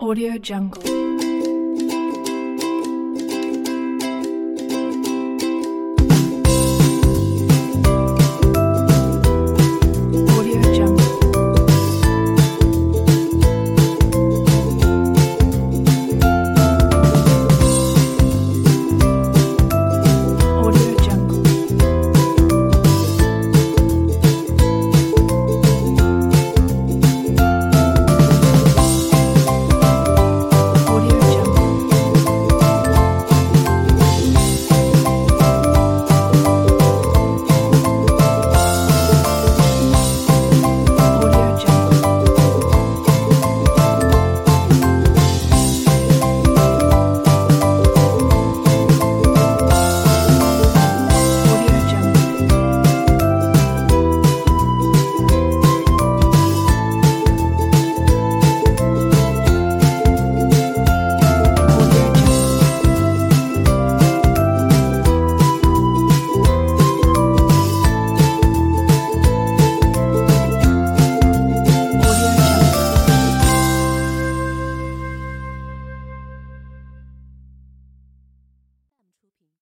Audio Jungle.